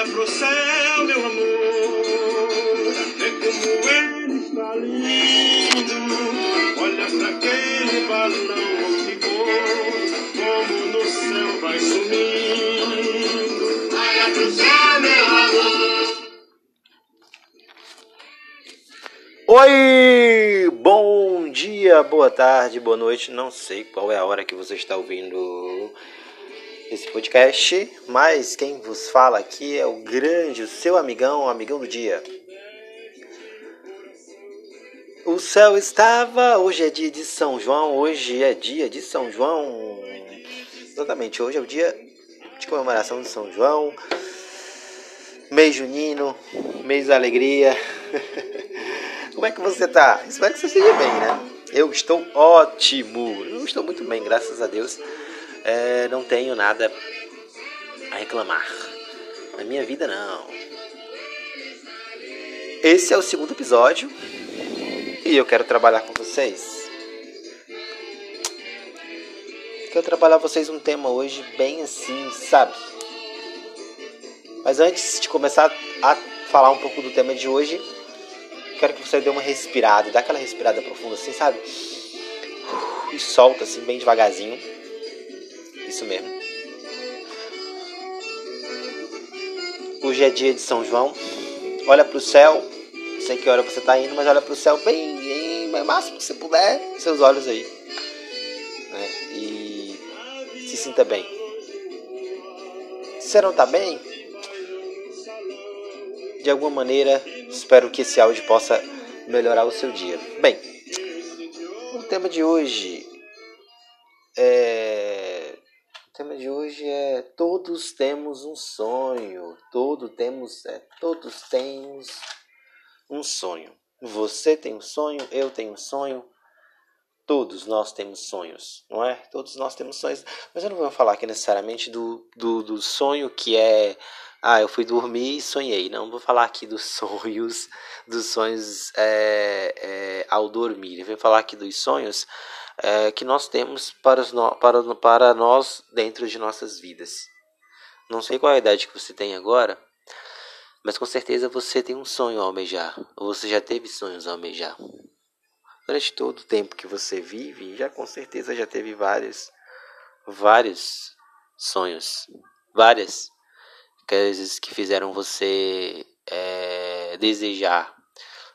Olha pro céu, meu amor, vê como ele está lindo. Olha pra aquele balão que voa, como no céu vai sumindo. Olha pro céu, meu amor. Oi, bom dia, boa tarde, boa noite. Não sei qual é a hora que você está ouvindo esse podcast, mas quem vos fala aqui é o grande, o seu amigão, o amigão do dia. O céu estava, hoje é dia de São João, hoje é dia de São João. Exatamente, hoje é o dia de comemoração de São João. Mês junino, mês da alegria. Como é que você tá? Espero que você esteja bem, né? Eu estou ótimo. Eu estou muito bem, graças a Deus é, não tenho nada a reclamar. Na minha vida, não. Esse é o segundo episódio e eu quero trabalhar com vocês. Quero trabalhar com vocês um tema hoje bem assim, sabe? Mas antes de começar a falar um pouco do tema de hoje, quero que você dê uma respirada, dá aquela respirada profunda assim, sabe? E solta assim bem devagarzinho isso mesmo. Hoje é dia de São João. Olha para o céu. Sei que hora você está indo, mas olha para o céu bem, bem, o máximo que você puder, seus olhos aí. Né? E se sinta bem. Se você não está bem, de alguma maneira, espero que esse áudio possa melhorar o seu dia. Bem, o tema de hoje é tema de hoje é todos temos um sonho. Todo temos, é, todos temos um sonho. Você tem um sonho, eu tenho um sonho. Todos nós temos sonhos, não é? Todos nós temos sonhos. Mas eu não vou falar aqui necessariamente do, do, do sonho que é ah, eu fui dormir e sonhei. Não vou falar aqui dos sonhos, dos sonhos é, é, ao dormir. Eu vou falar aqui dos sonhos é, que nós temos para, os no, para, para nós dentro de nossas vidas. Não sei qual a idade que você tem agora, mas com certeza você tem um sonho a almejar, ou você já teve sonhos a almejar. Durante todo o tempo que você vive, já com certeza já teve vários, vários sonhos, várias coisas que fizeram você é, desejar.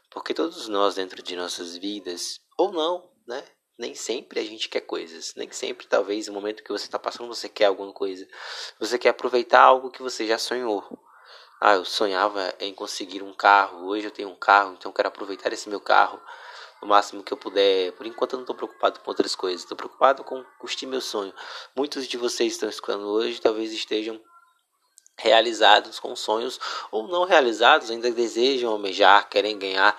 Porque todos nós dentro de nossas vidas, ou não, né? Nem sempre a gente quer coisas, nem sempre talvez no momento que você está passando você quer alguma coisa. Você quer aproveitar algo que você já sonhou. Ah, eu sonhava em conseguir um carro, hoje eu tenho um carro, então eu quero aproveitar esse meu carro o máximo que eu puder. Por enquanto eu não estou preocupado com outras coisas, estou preocupado com curtir meu sonho. Muitos de vocês estão escutando hoje talvez estejam realizados com sonhos ou não realizados, ainda desejam almejar, querem ganhar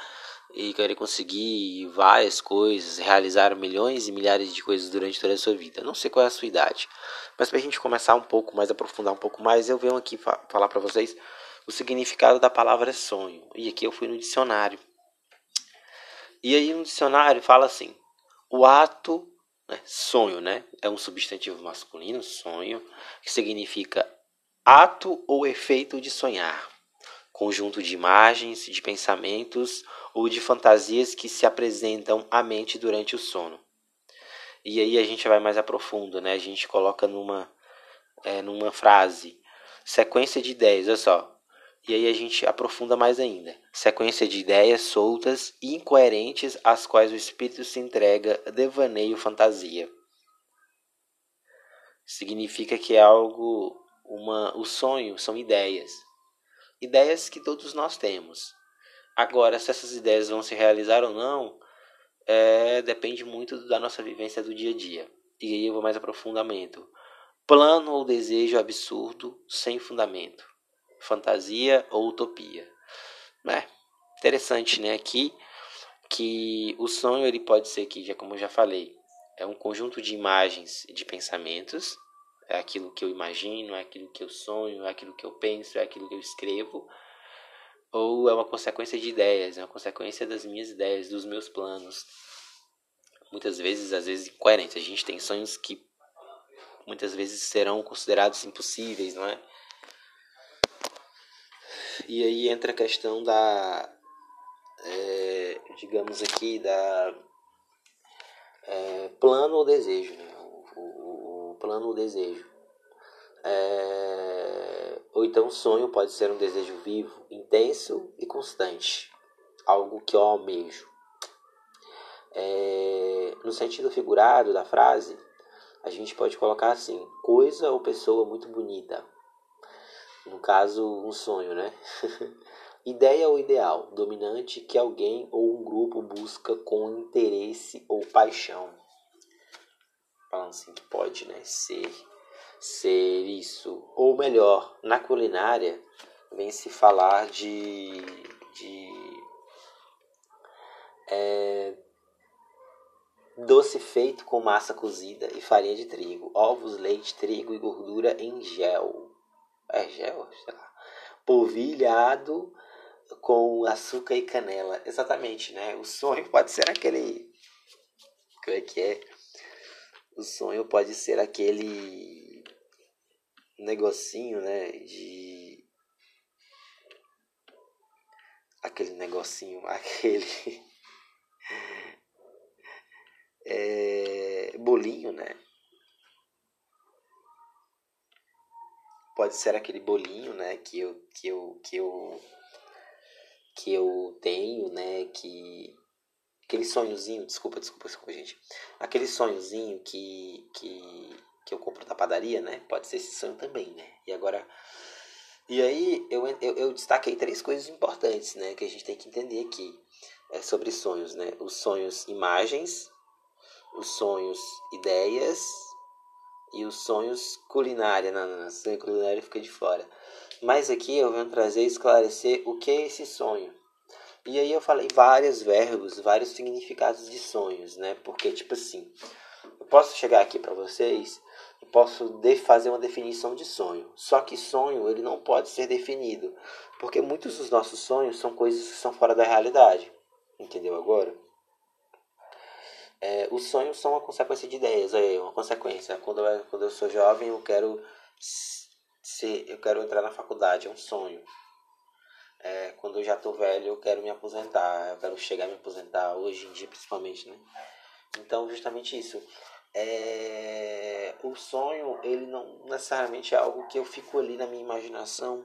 e querer conseguir várias coisas, realizar milhões e milhares de coisas durante toda a sua vida. Não sei qual é a sua idade, mas para a gente começar um pouco mais, aprofundar um pouco mais, eu venho aqui fa falar para vocês o significado da palavra sonho. E aqui eu fui no dicionário. E aí no dicionário fala assim: o ato, né, sonho, né, é um substantivo masculino, sonho, que significa ato ou efeito de sonhar, conjunto de imagens, de pensamentos ou de fantasias que se apresentam à mente durante o sono. E aí a gente vai mais a profundo, né? A gente coloca numa, é, numa frase, sequência de ideias, olha só. E aí a gente aprofunda mais ainda. Sequência de ideias soltas e incoerentes às quais o espírito se entrega, devaneio, fantasia. Significa que é algo, uma, o sonho são ideias. Ideias que todos nós temos. Agora, se essas ideias vão se realizar ou não, é, depende muito da nossa vivência do dia a dia. E aí eu vou mais aprofundamento. Plano ou desejo absurdo sem fundamento. Fantasia ou utopia. É interessante, né? Aqui que o sonho ele pode ser que, já como eu já falei, é um conjunto de imagens e de pensamentos. É aquilo que eu imagino, é aquilo que eu sonho, é aquilo que eu penso, é aquilo que eu escrevo ou é uma consequência de ideias, é uma consequência das minhas ideias, dos meus planos. Muitas vezes, às vezes, incoerentes. A gente tem sonhos que muitas vezes serão considerados impossíveis, não é? E aí entra a questão da, é, digamos aqui, da é, plano ou desejo, né? o, o, o plano ou desejo. É, ou então sonho pode ser um desejo vivo, intenso e constante, algo que eu almejo. É, no sentido figurado da frase, a gente pode colocar assim: coisa ou pessoa muito bonita, no caso, um sonho, né? Ideia ou ideal, dominante que alguém ou um grupo busca com interesse ou paixão. Falando assim que pode, né, ser ser isso, ou melhor, na culinária vem se falar de de é, doce feito com massa cozida e farinha de trigo, ovos, leite, trigo e gordura em gel é gel, sei lá, polvilhado com açúcar e canela. Exatamente, né? O sonho pode ser aquele. Como é que é? O sonho pode ser aquele negocinho, né? De. Aquele negocinho, aquele. É... bolinho, né? pode ser aquele bolinho, né, que eu que eu que eu que eu tenho, né, que aquele sonhozinho, desculpa, desculpa, desculpa, gente. Aquele sonhozinho que que que eu compro da padaria, né? Pode ser esse sonho também, né? E agora e aí eu, eu, eu destaquei três coisas importantes, né, que a gente tem que entender aqui é sobre sonhos, né? Os sonhos imagens, os sonhos ideias e os sonhos culinária. Não, não, não, sonho culinária fica de fora. Mas aqui eu venho trazer esclarecer o que é esse sonho. E aí eu falei vários verbos, vários significados de sonhos, né? Porque, tipo assim, eu posso chegar aqui para vocês posso fazer uma definição de sonho. Só que sonho, ele não pode ser definido. Porque muitos dos nossos sonhos são coisas que são fora da realidade. Entendeu agora? É, os sonhos são uma consequência de ideias, é uma consequência. Quando eu, quando eu sou jovem, eu quero ser, eu quero entrar na faculdade, é um sonho. É, quando eu já estou velho, eu quero me aposentar, eu quero chegar a me aposentar, hoje em dia principalmente, né? Então, justamente isso. É, o sonho, ele não necessariamente é algo que eu fico ali na minha imaginação,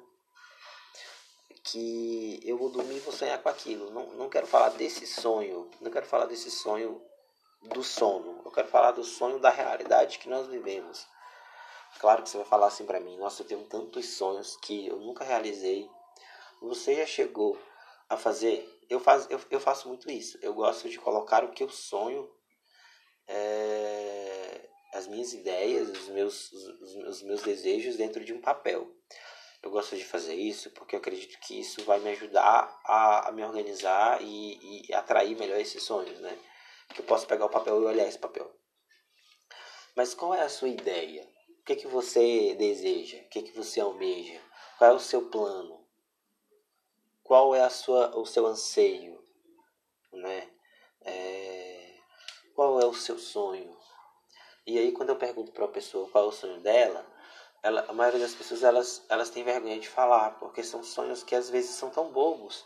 que eu vou dormir e vou sonhar com aquilo. Não, não quero falar desse sonho, não quero falar desse sonho do sono. Eu quero falar do sonho da realidade que nós vivemos. Claro que você vai falar assim para mim: Nossa, eu tenho tantos sonhos que eu nunca realizei. Você já chegou a fazer? Eu, faz, eu, eu faço muito isso. Eu gosto de colocar o que eu sonho, é, as minhas ideias, os meus, os, os meus desejos dentro de um papel. Eu gosto de fazer isso porque eu acredito que isso vai me ajudar a, a me organizar e, e atrair melhor esses sonhos, né? que eu posso pegar o papel e olhar esse papel. Mas qual é a sua ideia? O que, é que você deseja? O que, é que você almeja? Qual é o seu plano? Qual é a sua, o seu anseio? Né? O seu sonho? E aí quando eu pergunto para a pessoa qual é o sonho dela, ela, a maioria das pessoas elas, elas têm vergonha de falar, porque são sonhos que às vezes são tão bobos.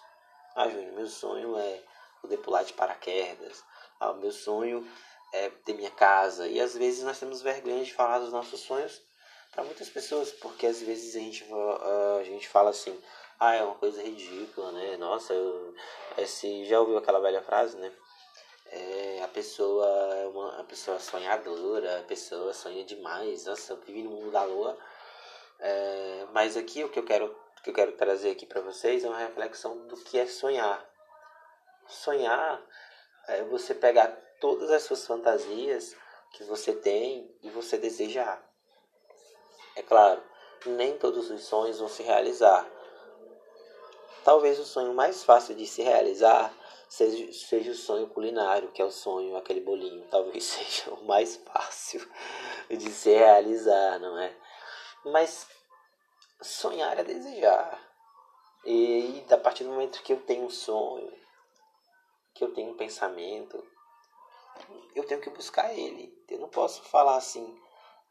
Ah, Júnior, meu sonho é poder pular de paraquedas. Ah, meu sonho é ter minha casa. E às vezes nós temos vergonha de falar dos nossos sonhos para muitas pessoas, porque às vezes a gente, a gente fala assim, ah, é uma coisa ridícula, né? Nossa, eu, esse, já ouviu aquela velha frase, né? É, pessoa é uma pessoa sonhadora, a pessoa sonha demais, nossa, vive no mundo da lua. É, mas aqui o que eu quero que eu quero trazer aqui para vocês é uma reflexão do que é sonhar. Sonhar é você pegar todas as suas fantasias que você tem e você desejar. É claro, nem todos os sonhos vão se realizar. Talvez o sonho mais fácil de se realizar seja, seja o sonho culinário, que é o sonho, aquele bolinho. Talvez seja o mais fácil de se realizar, não é? Mas sonhar é desejar. E a partir do momento que eu tenho um sonho, que eu tenho um pensamento, eu tenho que buscar ele. Eu não posso falar assim,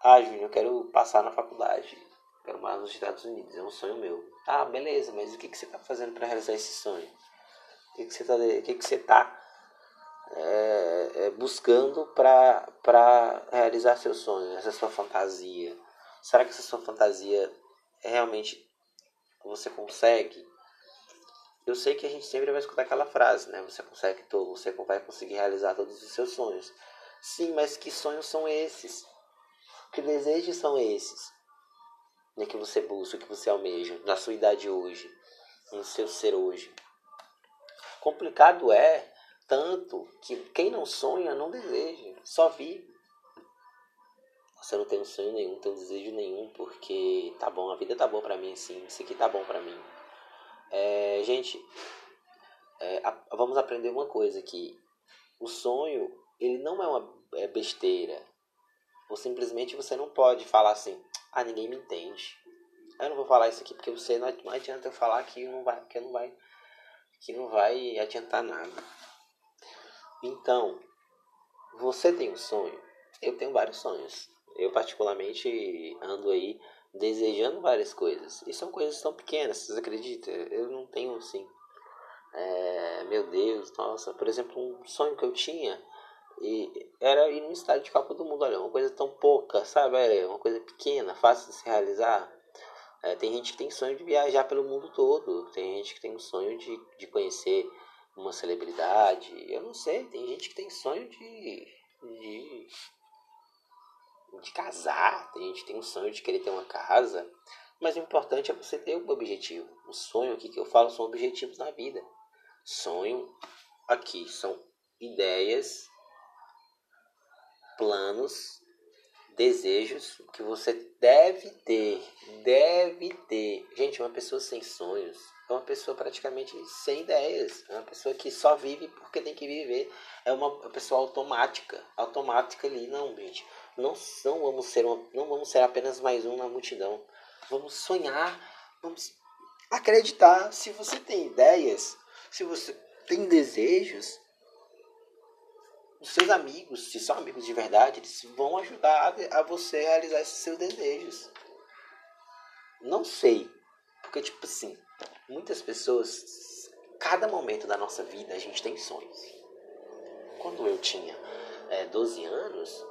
ah, Júnior, eu quero passar na faculdade, quero morar nos Estados Unidos, é um sonho meu. Ah, beleza, mas o que, que você está fazendo para realizar esse sonho? O que, que você está que que é, é, buscando para realizar seu sonho, essa sua fantasia? Será que essa sua fantasia é realmente você consegue? Eu sei que a gente sempre vai escutar aquela frase, né? Você consegue todo, você vai conseguir realizar todos os seus sonhos. Sim, mas que sonhos são esses? Que desejos são esses? Né, que você busca, que você almeja na sua idade hoje, no seu ser hoje. Complicado é tanto que quem não sonha não deseja, só vive. Você não tem um sonho nenhum, não tem um desejo nenhum, porque tá bom, a vida tá boa para mim assim, isso aqui tá bom para mim. É, gente, é, a, vamos aprender uma coisa aqui. O sonho, ele não é uma é besteira. Ou simplesmente você não pode falar assim, ah, ninguém me entende. Eu não vou falar isso aqui porque você não, não adianta eu falar que não vai, que não vai, que não vai adiantar nada. Então, você tem um sonho? Eu tenho vários sonhos. Eu particularmente ando aí desejando várias coisas. E são coisas tão pequenas, vocês acreditam? Eu não tenho assim. É, meu Deus, nossa, por exemplo, um sonho que eu tinha e era ir no estádio de Copa do Mundo, olha, uma coisa tão pouca, sabe? Uma coisa pequena, fácil de se realizar. É, tem gente que tem sonho de viajar pelo mundo todo, tem gente que tem um sonho de, de conhecer uma celebridade, eu não sei, tem gente que tem sonho de, de, de casar, tem gente que tem um sonho de querer ter uma casa, mas o importante é você ter um objetivo. O sonho aqui que eu falo são objetivos na vida. Sonho aqui são ideias planos, desejos que você deve ter, deve ter. Gente, uma pessoa sem sonhos é uma pessoa praticamente sem ideias, é uma pessoa que só vive porque tem que viver, é uma pessoa automática, automática ali, não, gente. Não são, vamos ser uma, não vamos ser apenas mais um na multidão. Vamos sonhar, vamos acreditar. Se você tem ideias, se você tem desejos, os seus amigos, se são amigos de verdade, eles vão ajudar a, você realizar esses seus desejos. Não sei, porque tipo assim, muitas pessoas, cada momento da nossa vida a gente tem sonhos. Quando eu tinha é, 12 anos,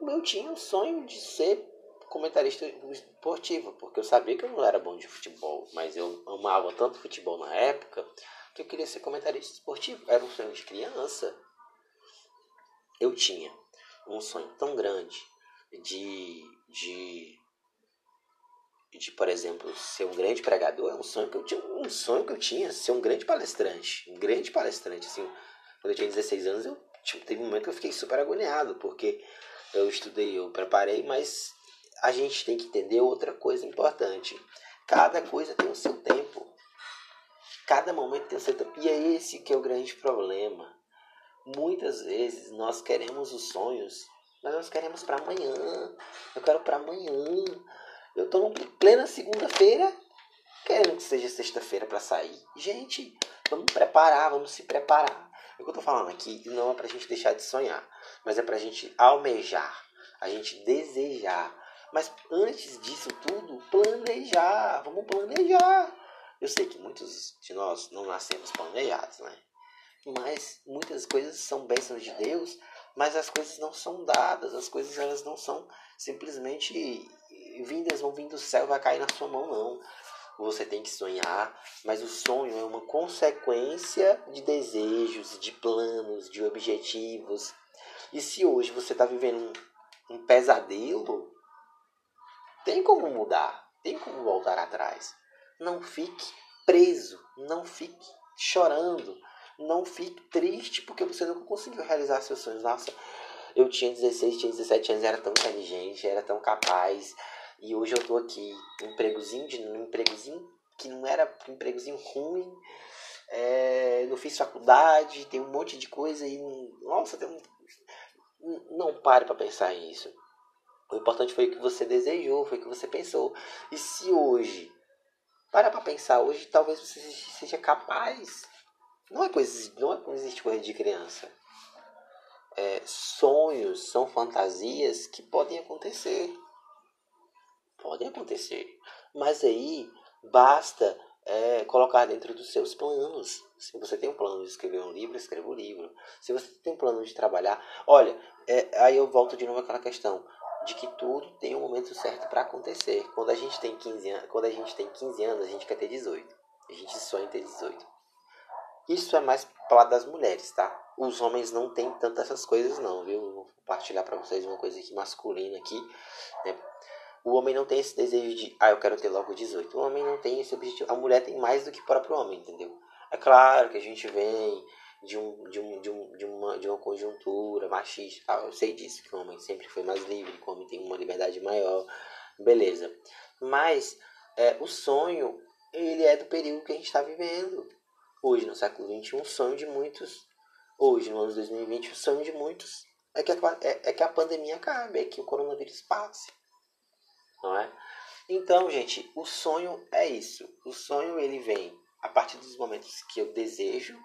eu tinha um sonho de ser comentarista esportivo, porque eu sabia que eu não era bom de futebol, mas eu amava tanto futebol na época que eu queria ser comentarista esportivo. Era um sonho de criança eu tinha um sonho tão grande de, de, de, por exemplo, ser um grande pregador, é um sonho que eu tinha, um sonho que eu tinha, ser um grande palestrante, um grande palestrante, assim, quando eu tinha 16 anos, eu tipo, teve um momento que eu fiquei super agoniado, porque eu estudei, eu preparei, mas a gente tem que entender outra coisa importante. Cada coisa tem o seu tempo. Cada momento tem o seu tempo. E é esse que é o grande problema. Muitas vezes nós queremos os sonhos, mas nós queremos para amanhã. Eu quero para amanhã. Eu estou em plena segunda-feira, querendo que seja sexta-feira para sair. Gente, vamos preparar, vamos se preparar. O que eu estou falando aqui não é para a gente deixar de sonhar, mas é para a gente almejar, a gente desejar. Mas antes disso tudo, planejar. Vamos planejar. Eu sei que muitos de nós não nascemos planejados, né? Mas muitas coisas são bênçãos de Deus, mas as coisas não são dadas, as coisas elas não são simplesmente vindas, vão vir do céu, vai cair na sua mão, não. Você tem que sonhar, mas o sonho é uma consequência de desejos, de planos, de objetivos. E se hoje você está vivendo um, um pesadelo, tem como mudar, tem como voltar atrás. Não fique preso, não fique chorando, não fique triste porque você nunca conseguiu realizar seus sonhos. Nossa, eu tinha 16, tinha 17 anos, era tão inteligente, era tão capaz. E hoje eu tô aqui, empregozinho, de, um empregozinho que não era um empregozinho ruim. É, não fiz faculdade, tem um monte de coisa e. Nossa, tem um, não pare para pensar nisso. O importante foi o que você desejou, foi o que você pensou. E se hoje, para para pensar, hoje talvez você seja capaz não é coisa, não, é, existe coisa de criança. É, sonhos são fantasias que podem acontecer. Podem acontecer. Mas aí Basta é, colocar dentro dos seus planos. Se você tem um plano de escrever um livro, escreva o um livro. Se você tem um plano de trabalhar, olha, é, aí eu volto de novo àquela questão de que tudo tem um momento certo para acontecer. Quando a gente tem 15 anos, quando a gente tem 15 anos, a gente quer ter 18. A gente sonha em ter 18. Isso é mais para lado das mulheres, tá? Os homens não têm tantas essas coisas não, viu? Vou compartilhar para vocês uma coisa aqui masculina aqui, né? O homem não tem esse desejo de, ah, eu quero ter logo 18. O homem não tem esse objetivo. A mulher tem mais do que o próprio homem, entendeu? É claro que a gente vem de, um, de, um, de, um, de, uma, de uma conjuntura machista. Ah, eu sei disso, que o homem sempre foi mais livre, que o homem tem uma liberdade maior. Beleza. Mas é, o sonho, ele é do período que a gente está vivendo. Hoje, no século XXI, o sonho de muitos, hoje, no ano de 2020, o sonho de muitos é que a, é, é que a pandemia acabe, é que o coronavírus passe não é? Então, gente, o sonho é isso. O sonho ele vem a partir dos momentos que eu desejo,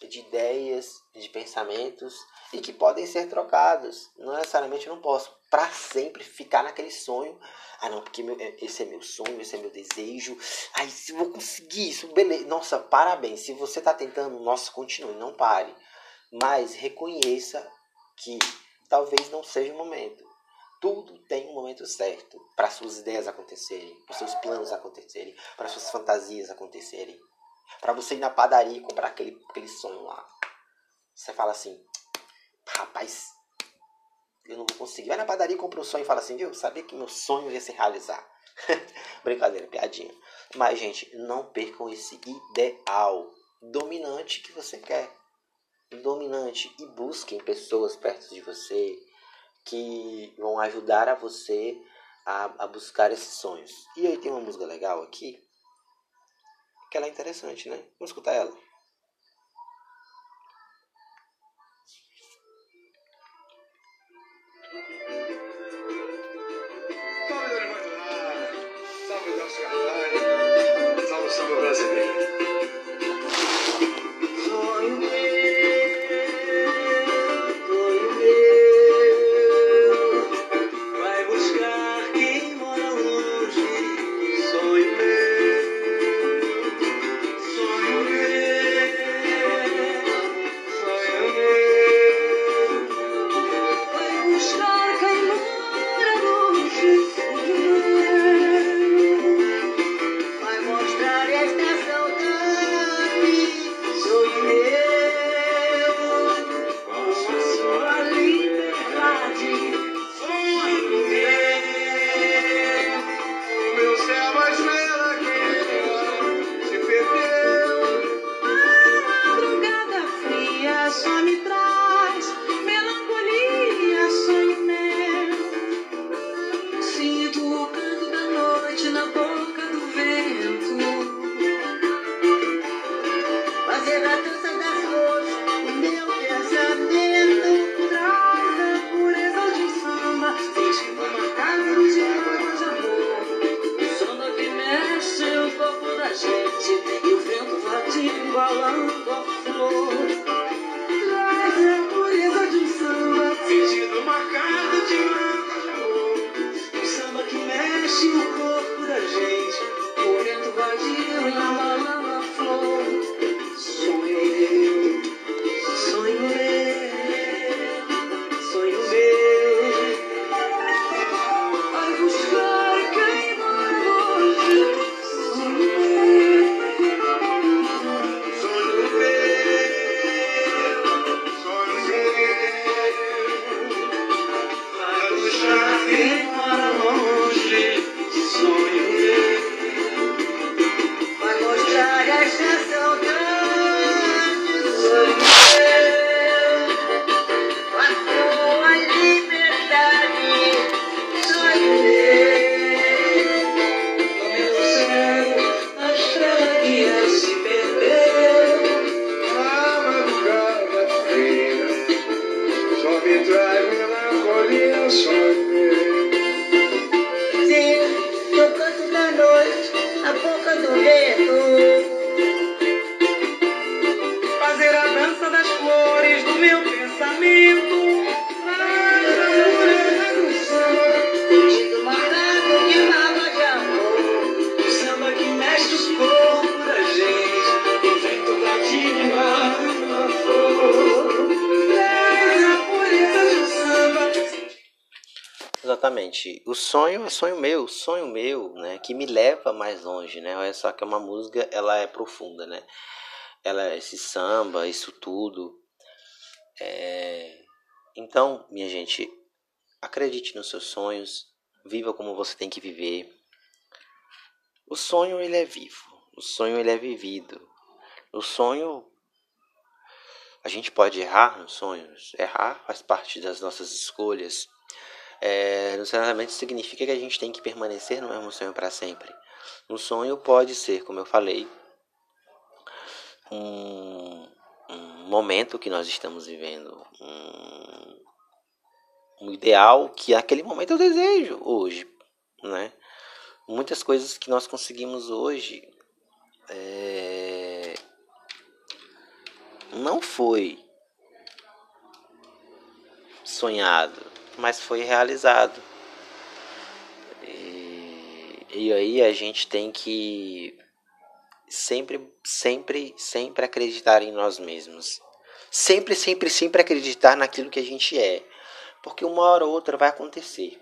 de ideias, de pensamentos e que podem ser trocados. Não necessariamente eu não posso para sempre ficar naquele sonho. Ah, não, porque meu, é, esse é meu sonho, esse é meu desejo. Ai, se eu vou conseguir isso, beleza. Nossa, parabéns. Se você está tentando, nossa, continue, não pare. Mas reconheça que talvez não seja o momento. Tudo tem um momento certo para suas ideias acontecerem, para seus planos acontecerem, para suas fantasias acontecerem. Para você ir na padaria e comprar aquele, aquele sonho lá. Você fala assim, rapaz, eu não vou conseguir. Vai na padaria e compra um sonho e fala assim, viu? Sabia que meu sonho ia se realizar. Brincadeira, piadinha. Mas, gente, não percam esse ideal dominante que você quer. Dominante. E busquem pessoas perto de você que vão ajudar a você a, a buscar esses sonhos. E aí tem uma música legal aqui, que ela é interessante, né? Vamos escutar ela. Salve Carvalho, salve samba brasileiro. Exatamente. O sonho é sonho meu, sonho meu, né? Que me leva mais longe, né? Olha só que é uma música, ela é profunda, né? Ela é esse samba, isso tudo. É... Então, minha gente, acredite nos seus sonhos, viva como você tem que viver. O sonho ele é vivo, o sonho ele é vivido. O sonho a gente pode errar nos sonhos, errar faz parte das nossas escolhas. É, necessariamente significa que a gente tem que permanecer no mesmo sonho para sempre. Um sonho pode ser, como eu falei, um, um momento que nós estamos vivendo, um, um ideal que aquele momento eu desejo hoje, né? Muitas coisas que nós conseguimos hoje é, não foi sonhado, mas foi realizado. E, e aí a gente tem que sempre, sempre, sempre acreditar em nós mesmos. Sempre, sempre, sempre acreditar naquilo que a gente é. Porque uma hora ou outra vai acontecer.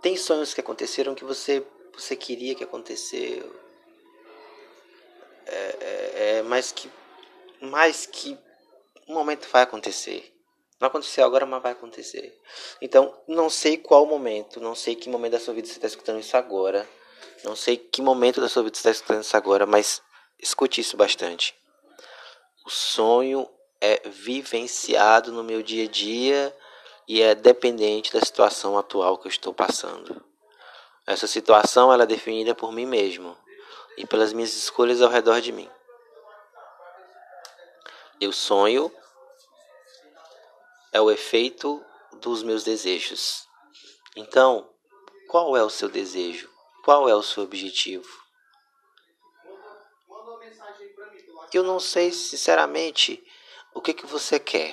Tem sonhos que aconteceram que você, você queria que aconteceu. É, é, é, mas que mas que um momento vai acontecer. Não aconteceu agora, mas vai acontecer. Então, não sei qual momento, não sei que momento da sua vida você está escutando isso agora. Não sei que momento da sua vida você está escutando isso agora, mas escute isso bastante. O sonho é vivenciado no meu dia a dia e é dependente da situação atual que eu estou passando. Essa situação ela é definida por mim mesmo e pelas minhas escolhas ao redor de mim. Eu sonho é o efeito dos meus desejos. Então, qual é o seu desejo? Qual é o seu objetivo? Eu não sei, sinceramente, o que, que você quer.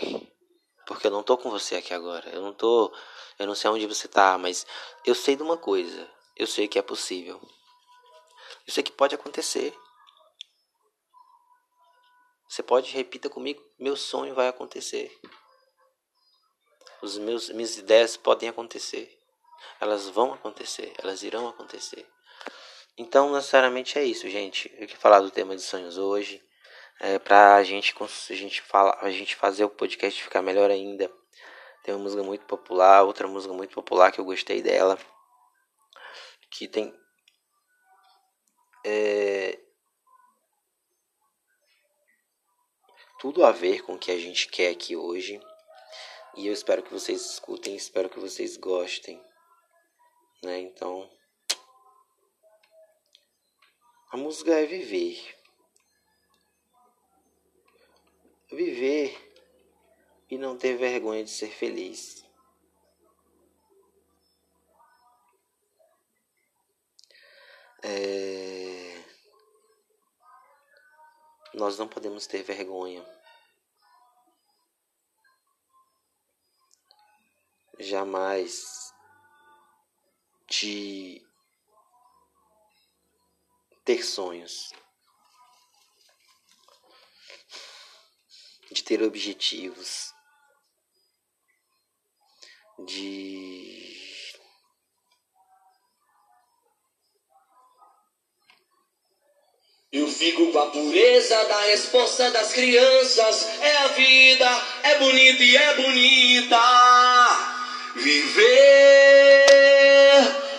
Porque eu não tô com você aqui agora. Eu não tô. Eu não sei onde você tá, mas eu sei de uma coisa. Eu sei que é possível. Eu sei que pode acontecer. Você pode repita comigo, meu sonho vai acontecer. Os meus minhas ideias podem acontecer. Elas vão acontecer, elas irão acontecer. Então, necessariamente é isso, gente. Eu queria falar do tema de sonhos hoje. É, pra gente, a gente, fala, a gente fazer o podcast ficar melhor ainda. Tem uma música muito popular, outra música muito popular que eu gostei dela. Que tem. É, tudo a ver com o que a gente quer aqui hoje. E eu espero que vocês escutem, espero que vocês gostem. Né? Então, a música é viver. Viver e não ter vergonha de ser feliz. É... Nós não podemos ter vergonha jamais de ter sonhos, de ter objetivos, de Eu fico com a pureza da resposta das crianças. É a vida, é bonita e é bonita viver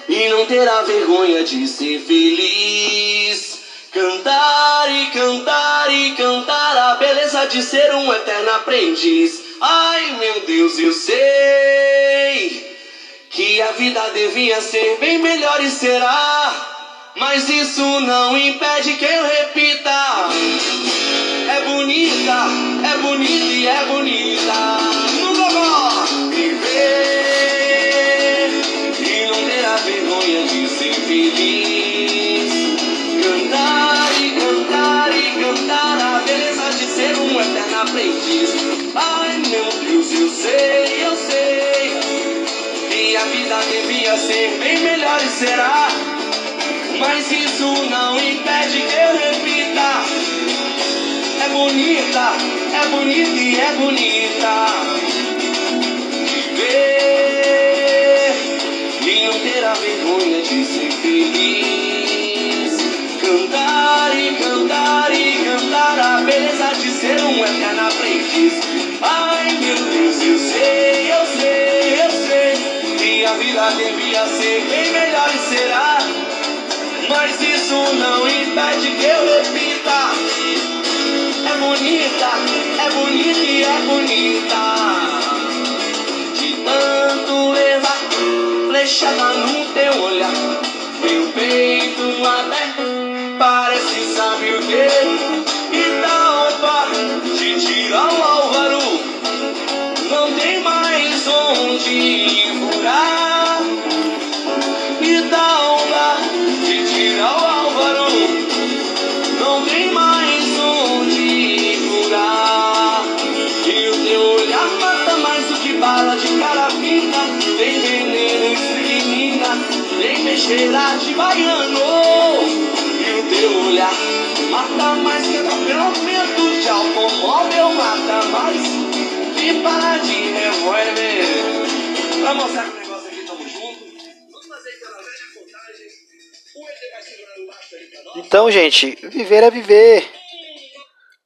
e não terá vergonha de ser feliz. Cantar e cantar e cantar a beleza de ser um eterno aprendiz. Ai meu Deus, eu sei que a vida devia ser bem melhor e será. Mas isso não impede que eu repita. É bonita, é bonita e é bonita. Aprendiz. Ai meu Deus, eu sei, eu sei. Que a vida devia ser bem melhor e será. Mas isso não impede que eu repita. É bonita, é bonita e é bonita. Viver a vergonha de ser feliz. Cantar beleza de ser um eterno aprendiz. Ai meu Deus, eu sei, eu sei, eu sei que a vida devia ser bem melhor e será. Mas isso não impede que eu repita. É bonita, é bonita e é bonita. De tanto levar flechada no teu olhar, teu peito até Mostrar que o negócio aqui tamo junto, vamos fazer velha contagem. O ET vai segurar o pra nós. Então, gente, viver é viver.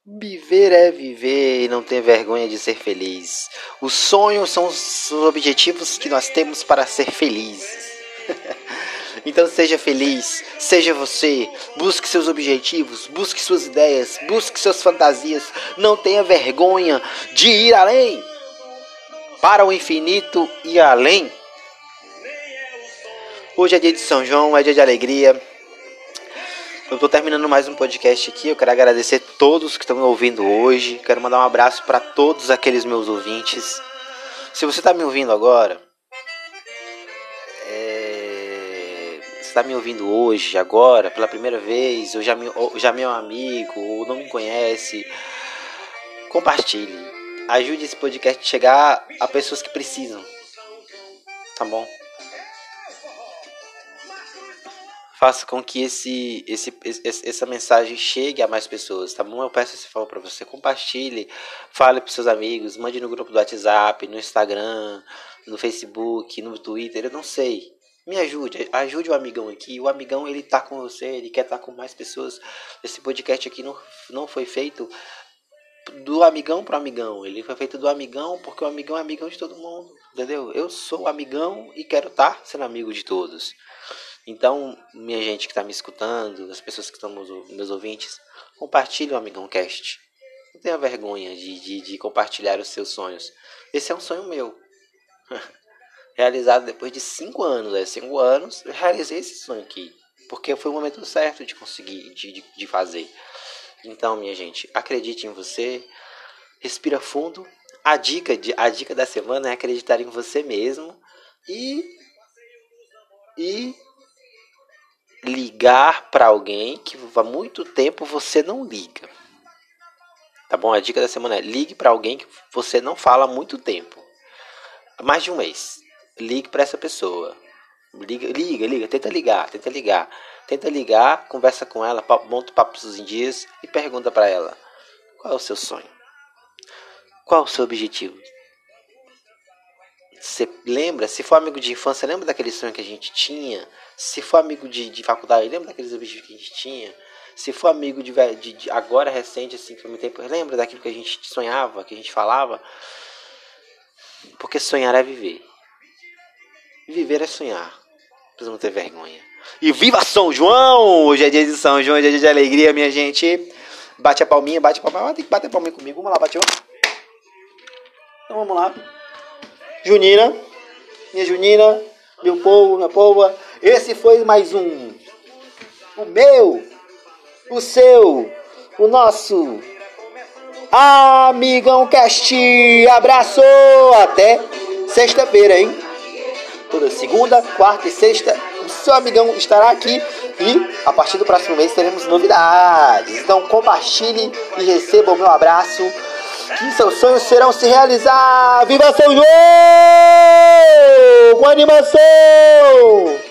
Viver é viver e não ter vergonha de ser feliz. Os sonhos são os objetivos que nós temos para ser felizes. então seja feliz, seja você, busque seus objetivos, busque suas ideias, busque suas fantasias. Não tenha vergonha de ir além. Para o infinito e além. Hoje é dia de São João, é dia de alegria. Eu tô terminando mais um podcast aqui. Eu quero agradecer a todos que estão me ouvindo hoje. Quero mandar um abraço para todos aqueles meus ouvintes. Se você está me ouvindo agora, é... está me ouvindo hoje, agora, pela primeira vez, ou já, me, ou já meu amigo, ou não me conhece, compartilhe. Ajude esse podcast a chegar a pessoas que precisam. Tá bom? faça com que esse, esse, esse, essa mensagem chegue a mais pessoas, tá bom? Eu peço esse favor para você, compartilhe, fale para seus amigos, mande no grupo do WhatsApp, no Instagram, no Facebook, no Twitter, eu não sei. Me ajude, ajude o amigão aqui. O amigão ele tá com você, ele quer estar tá com mais pessoas. Esse podcast aqui não, não foi feito do amigão pro amigão, ele foi feito do amigão porque o amigão é amigão de todo mundo, entendeu? Eu sou amigão e quero estar tá sendo amigo de todos. Então, minha gente que está me escutando, as pessoas que estão meus, ouvintes, compartilhe o Amigão Cast. Não tenha vergonha de, de, de compartilhar os seus sonhos. Esse é um sonho meu. Realizado depois de cinco anos. É cinco anos, eu realizei esse sonho aqui. Porque foi o momento certo de conseguir, de, de, de fazer. Então, minha gente, acredite em você. Respira fundo. A dica, de, a dica da semana é acreditar em você mesmo. E. E ligar para alguém que há muito tempo você não liga. Tá bom? A dica da semana é ligue para alguém que você não fala há muito tempo. Mais de um mês. Ligue para essa pessoa. Liga, liga, liga, tenta ligar, tenta ligar. Tenta ligar, conversa com ela, monta papos em dias e pergunta para ela: qual é o seu sonho? Qual é o seu objetivo? Você lembra? Se for amigo de infância, lembra daquele sonho que a gente tinha? Se for amigo de, de faculdade, lembra daqueles objetivos que a gente tinha? Se for amigo de, de, de agora recente, assim, que foi muito tempo, lembra daquilo que a gente sonhava, que a gente falava? Porque sonhar é viver. Viver é sonhar. Precisa não ter vergonha. E viva São João! Hoje é dia de São João, hoje é dia de alegria, minha gente. Bate a palminha, bate a palminha. Tem que bater a palminha comigo. Vamos lá, bateu. Então vamos lá. Junina, minha Junina, meu povo, minha povo. Esse foi mais um. O meu, o seu, o nosso Amigão Cast. Abraço! Até sexta-feira, hein? Toda segunda, quarta e sexta, o seu amigão estará aqui e a partir do próximo mês teremos novidades. Então compartilhe e receba o meu abraço que seus sonhos serão se realizar. Viva São João! Com animação!